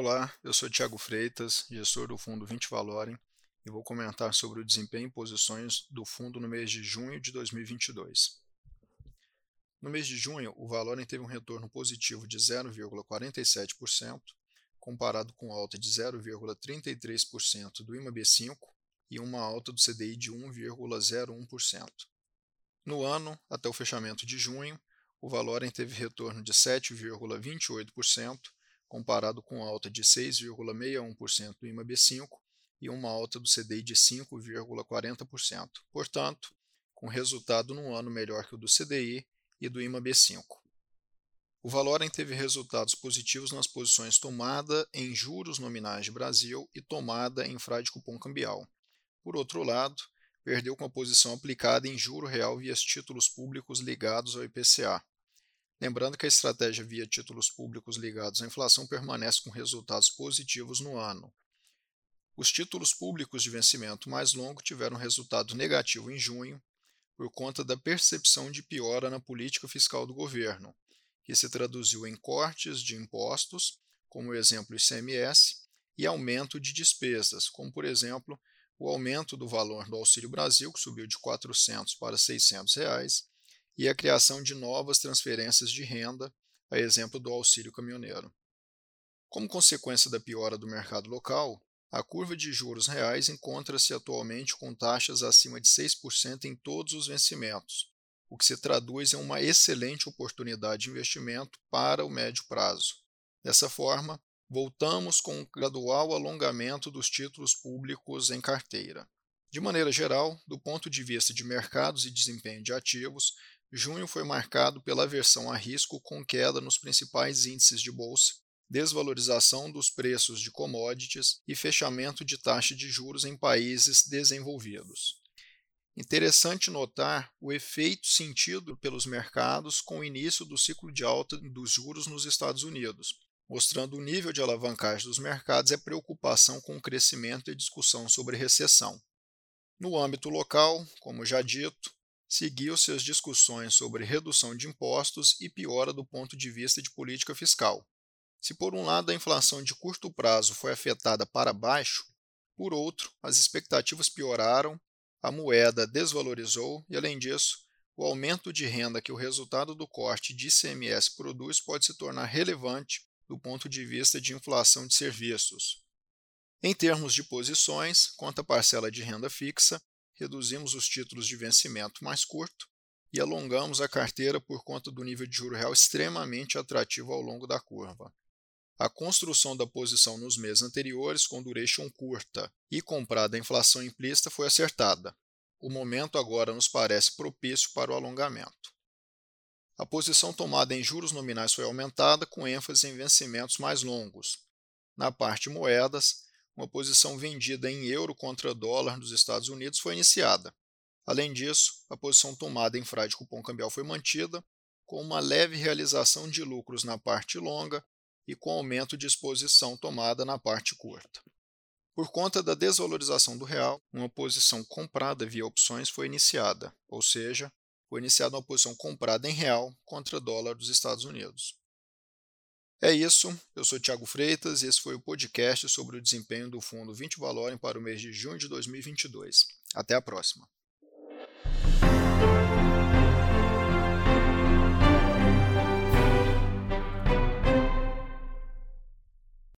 Olá, eu sou Tiago Freitas, gestor do fundo 20 Valorem, e vou comentar sobre o desempenho em posições do fundo no mês de junho de 2022. No mês de junho, o Valorem teve um retorno positivo de 0,47%, comparado com alta de 0,33% do IMAB5 e uma alta do CDI de 1,01%. No ano, até o fechamento de junho, o Valorem teve retorno de 7,28%, comparado com alta de 6,61% do IMAB5 e uma alta do CDI de 5,40%. Portanto, com resultado num ano melhor que o do CDI e do IMAB5. O Valorem teve resultados positivos nas posições tomada em juros nominais de Brasil e tomada em frade cupom cambial. Por outro lado, perdeu com a posição aplicada em juro real via títulos públicos ligados ao IPCA, Lembrando que a estratégia via títulos públicos ligados à inflação permanece com resultados positivos no ano. Os títulos públicos de vencimento mais longo tiveram resultado negativo em junho, por conta da percepção de piora na política fiscal do governo, que se traduziu em cortes de impostos, como o exemplo ICMS, e aumento de despesas, como por exemplo o aumento do valor do Auxílio Brasil, que subiu de R$ 400 para 600 reais, e a criação de novas transferências de renda, a exemplo do auxílio caminhoneiro. Como consequência da piora do mercado local, a curva de juros reais encontra-se atualmente com taxas acima de 6% em todos os vencimentos, o que se traduz em uma excelente oportunidade de investimento para o médio prazo. Dessa forma, voltamos com um gradual alongamento dos títulos públicos em carteira. De maneira geral, do ponto de vista de mercados e desempenho de ativos, Junho foi marcado pela aversão a risco com queda nos principais índices de bolsa, desvalorização dos preços de commodities e fechamento de taxa de juros em países desenvolvidos. Interessante notar o efeito sentido pelos mercados com o início do ciclo de alta dos juros nos Estados Unidos, mostrando o nível de alavancagem dos mercados e a preocupação com o crescimento e discussão sobre recessão. No âmbito local, como já dito, seguiu-se as discussões sobre redução de impostos e piora do ponto de vista de política fiscal. Se por um lado a inflação de curto prazo foi afetada para baixo, por outro, as expectativas pioraram, a moeda desvalorizou e, além disso, o aumento de renda que o resultado do corte de ICMS produz pode se tornar relevante do ponto de vista de inflação de serviços. Em termos de posições, quanto à parcela de renda fixa, reduzimos os títulos de vencimento mais curto e alongamos a carteira por conta do nível de juro real extremamente atrativo ao longo da curva. A construção da posição nos meses anteriores com duration curta e comprada a inflação implícita foi acertada. O momento agora nos parece propício para o alongamento. A posição tomada em juros nominais foi aumentada com ênfase em vencimentos mais longos. Na parte moedas, uma posição vendida em euro contra dólar dos Estados Unidos foi iniciada. Além disso, a posição tomada em frade cupom cambial foi mantida, com uma leve realização de lucros na parte longa e com aumento de exposição tomada na parte curta. Por conta da desvalorização do real, uma posição comprada via opções foi iniciada, ou seja, foi iniciada uma posição comprada em real contra dólar dos Estados Unidos. É isso, eu sou Tiago Freitas e esse foi o podcast sobre o desempenho do fundo 20 Valorem para o mês de junho de 2022. Até a próxima.